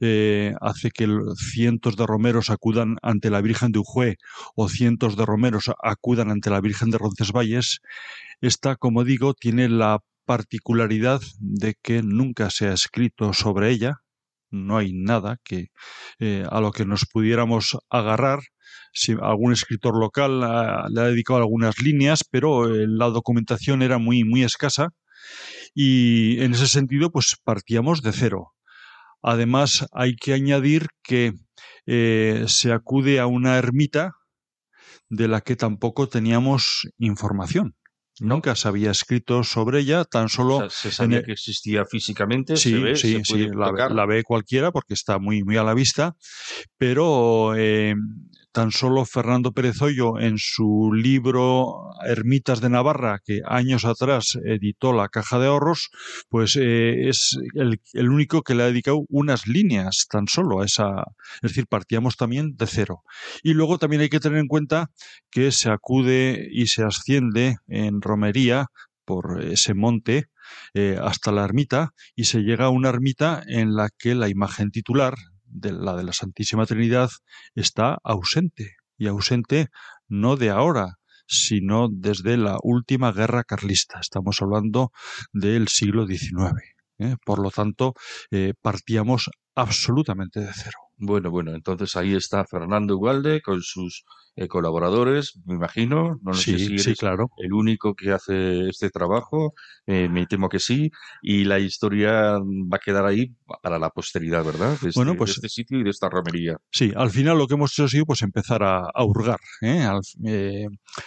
eh, hace que cientos de romeros acudan ante la Virgen de Ujue o cientos de romeros acudan ante la Virgen de Roncesvalles, esta, como digo, tiene la particularidad de que nunca se ha escrito sobre ella, no hay nada que eh, a lo que nos pudiéramos agarrar. Si algún escritor local le ha dedicado algunas líneas, pero eh, la documentación era muy, muy escasa y en ese sentido, pues partíamos de cero. Además, hay que añadir que eh, se acude a una ermita de la que tampoco teníamos información. Nunca se había escrito sobre ella, tan solo... se sabía que existía físicamente, sí, se ve, sí, sí, la, ve cualquiera porque está muy, muy a la vista, pero eh, tan solo Fernando Pérez Hoyo en su libro Ermitas de Navarra, que años atrás editó la Caja de Ahorros, pues eh, es el, único que le ha dedicado unas líneas tan solo a esa, es decir, partíamos también de cero. Y luego también hay que tener en cuenta que se acude y se asciende en romería por ese monte eh, hasta la ermita y se llega a una ermita en la que la imagen titular de la de la Santísima Trinidad está ausente, y ausente no de ahora, sino desde la última guerra carlista. Estamos hablando del siglo XIX. ¿eh? Por lo tanto, eh, partíamos absolutamente de cero. Bueno, bueno, entonces ahí está Fernando Ugalde con sus eh, colaboradores, me imagino. No sé si eres claro. el único que hace este trabajo, eh, me temo que sí, y la historia va a quedar ahí para la posteridad, ¿verdad? De este, bueno, pues, este sitio y de esta romería. Sí, al final lo que hemos hecho ha sido pues, empezar a, hurgar. ¿eh?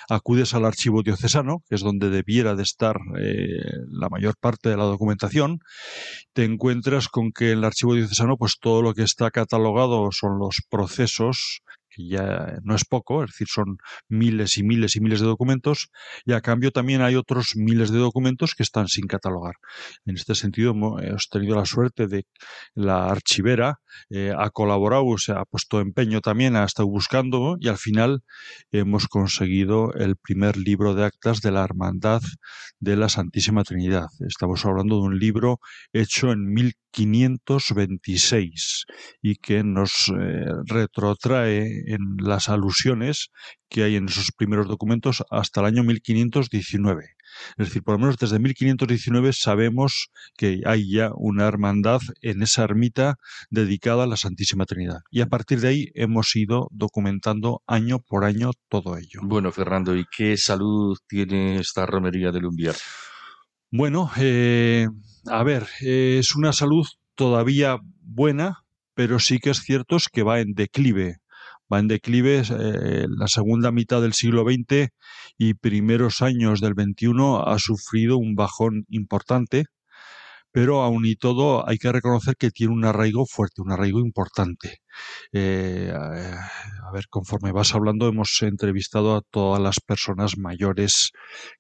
acudes al archivo diocesano, que es donde debiera de estar la mayor parte de la documentación, te encuentras con que el archivo diocesano pues todo lo que está catalogado son los procesos ya no es poco, es decir, son miles y miles y miles de documentos, y a cambio también hay otros miles de documentos que están sin catalogar. En este sentido, hemos tenido la suerte de la archivera eh, ha colaborado, se ha puesto empeño también, ha estado buscando, y al final hemos conseguido el primer libro de actas de la Hermandad de la Santísima Trinidad. Estamos hablando de un libro hecho en 1526 y que nos eh, retrotrae en las alusiones que hay en esos primeros documentos hasta el año 1519. Es decir, por lo menos desde 1519 sabemos que hay ya una hermandad en esa ermita dedicada a la Santísima Trinidad. Y a partir de ahí hemos ido documentando año por año todo ello. Bueno, Fernando, ¿y qué salud tiene esta romería de Lumbiar? Bueno, eh, a ver, es una salud todavía buena, pero sí que es cierto que va en declive va en declive. Eh, la segunda mitad del siglo XX y primeros años del XXI ha sufrido un bajón importante, pero aún y todo hay que reconocer que tiene un arraigo fuerte, un arraigo importante. Eh, a ver, conforme vas hablando, hemos entrevistado a todas las personas mayores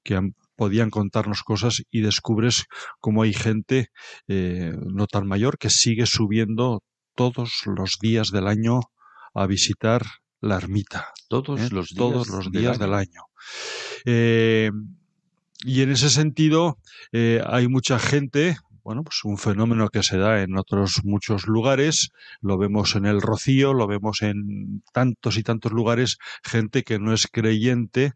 que podían contarnos cosas y descubres cómo hay gente eh, no tan mayor que sigue subiendo todos los días del año a visitar la ermita. Todos ¿eh? los días, todos los días del año. Eh, y en ese sentido eh, hay mucha gente, bueno, pues un fenómeno que se da en otros muchos lugares, lo vemos en el Rocío, lo vemos en tantos y tantos lugares, gente que no es creyente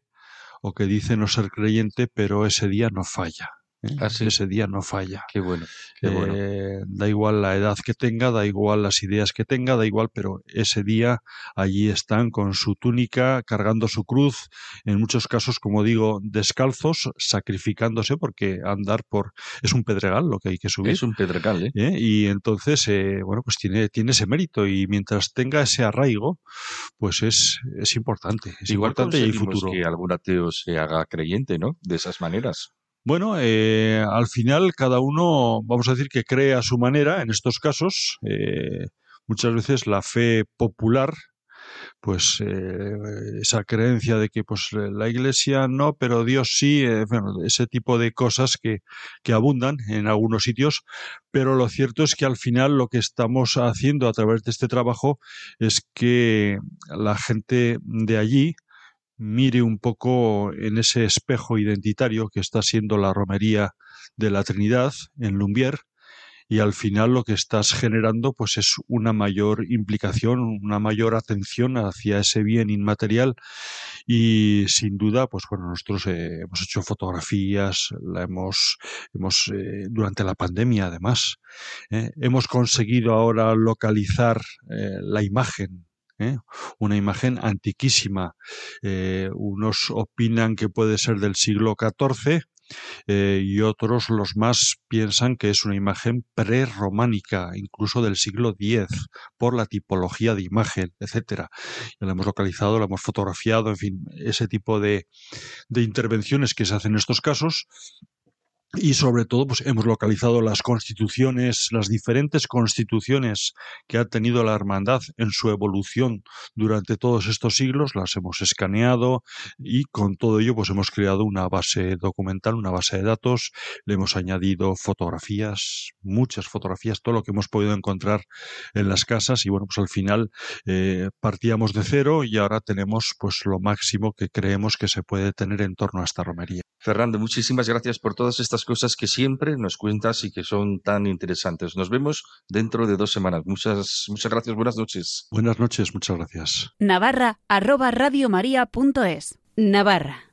o que dice no ser creyente, pero ese día no falla. ¿Eh? ese día no falla. Qué bueno. Eh, da igual la edad que tenga, da igual las ideas que tenga, da igual, pero ese día allí están con su túnica, cargando su cruz, en muchos casos, como digo, descalzos, sacrificándose, porque andar por es un pedregal lo que hay que subir. Es un pedregal, ¿eh? ¿Eh? Y entonces, bueno, pues tiene, tiene ese mérito y mientras tenga ese arraigo, pues es, es importante. Es igual importante y hay futuro. que algún ateo se haga creyente, ¿no? De esas maneras. Bueno, eh, al final cada uno, vamos a decir que cree a su manera, en estos casos, eh, muchas veces la fe popular, pues eh, esa creencia de que pues la iglesia no, pero Dios sí, bueno, ese tipo de cosas que, que abundan en algunos sitios, pero lo cierto es que al final lo que estamos haciendo a través de este trabajo es que la gente de allí, mire un poco en ese espejo identitario que está siendo la romería de la Trinidad en Lumbier y al final lo que estás generando pues es una mayor implicación, una mayor atención hacia ese bien inmaterial. Y sin duda pues bueno nosotros eh, hemos hecho fotografías, la hemos hemos eh, durante la pandemia además eh, hemos conseguido ahora localizar la imagen ¿eh? una imagen antiquísima. Eh, unos opinan que puede ser del siglo XIV, eh, y otros, los más, piensan que es una imagen prerrománica, incluso del siglo X, por la tipología de imagen, etcétera. La hemos localizado, la hemos fotografiado, en fin, ese tipo de intervenciones que se hacen en estos casos y sobre todo pues hemos localizado las constituciones, las diferentes constituciones que ha tenido la hermandad en su evolución durante todos estos siglos, las hemos escaneado y con todo ello pues hemos creado una base documental, una base de datos, le hemos añadido fotografías, muchas fotografías, todo lo que hemos podido encontrar en las casas y bueno pues al final eh, partíamos de cero y ahora tenemos pues lo máximo que creemos que se puede tener en torno a esta romería. Fernando, muchísimas gracias por todas estas cosas que siempre nos cuentas y que son tan interesantes. Nos vemos dentro de dos semanas. Muchas, muchas gracias. Buenas noches. Buenas noches. Muchas gracias. Navarra arroba radiomaria.es. Navarra.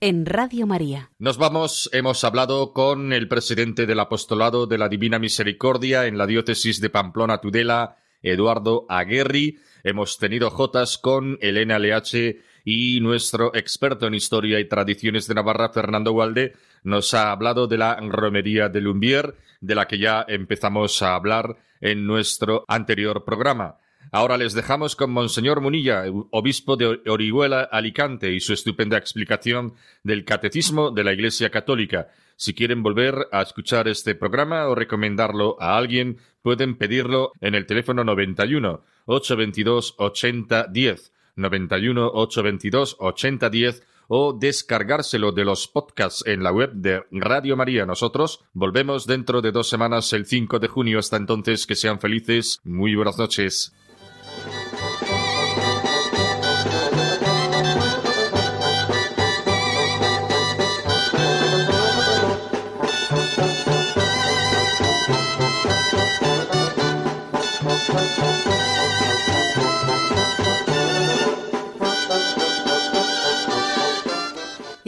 en Radio María. Nos vamos, hemos hablado con el presidente del apostolado de la Divina Misericordia en la diócesis de Pamplona Tudela, Eduardo Aguerri. Hemos tenido jotas con Elena LH y nuestro experto en historia y tradiciones de Navarra, Fernando Walde, nos ha hablado de la romería de Lumbier, de la que ya empezamos a hablar en nuestro anterior programa. Ahora les dejamos con Monseñor Munilla, obispo de Orihuela, Alicante, y su estupenda explicación del Catecismo de la Iglesia Católica. Si quieren volver a escuchar este programa o recomendarlo a alguien, pueden pedirlo en el teléfono 91 822 8010, 91 822 8010 o descargárselo de los podcasts en la web de Radio María. Nosotros volvemos dentro de dos semanas, el 5 de junio. Hasta entonces, que sean felices. Muy buenas noches.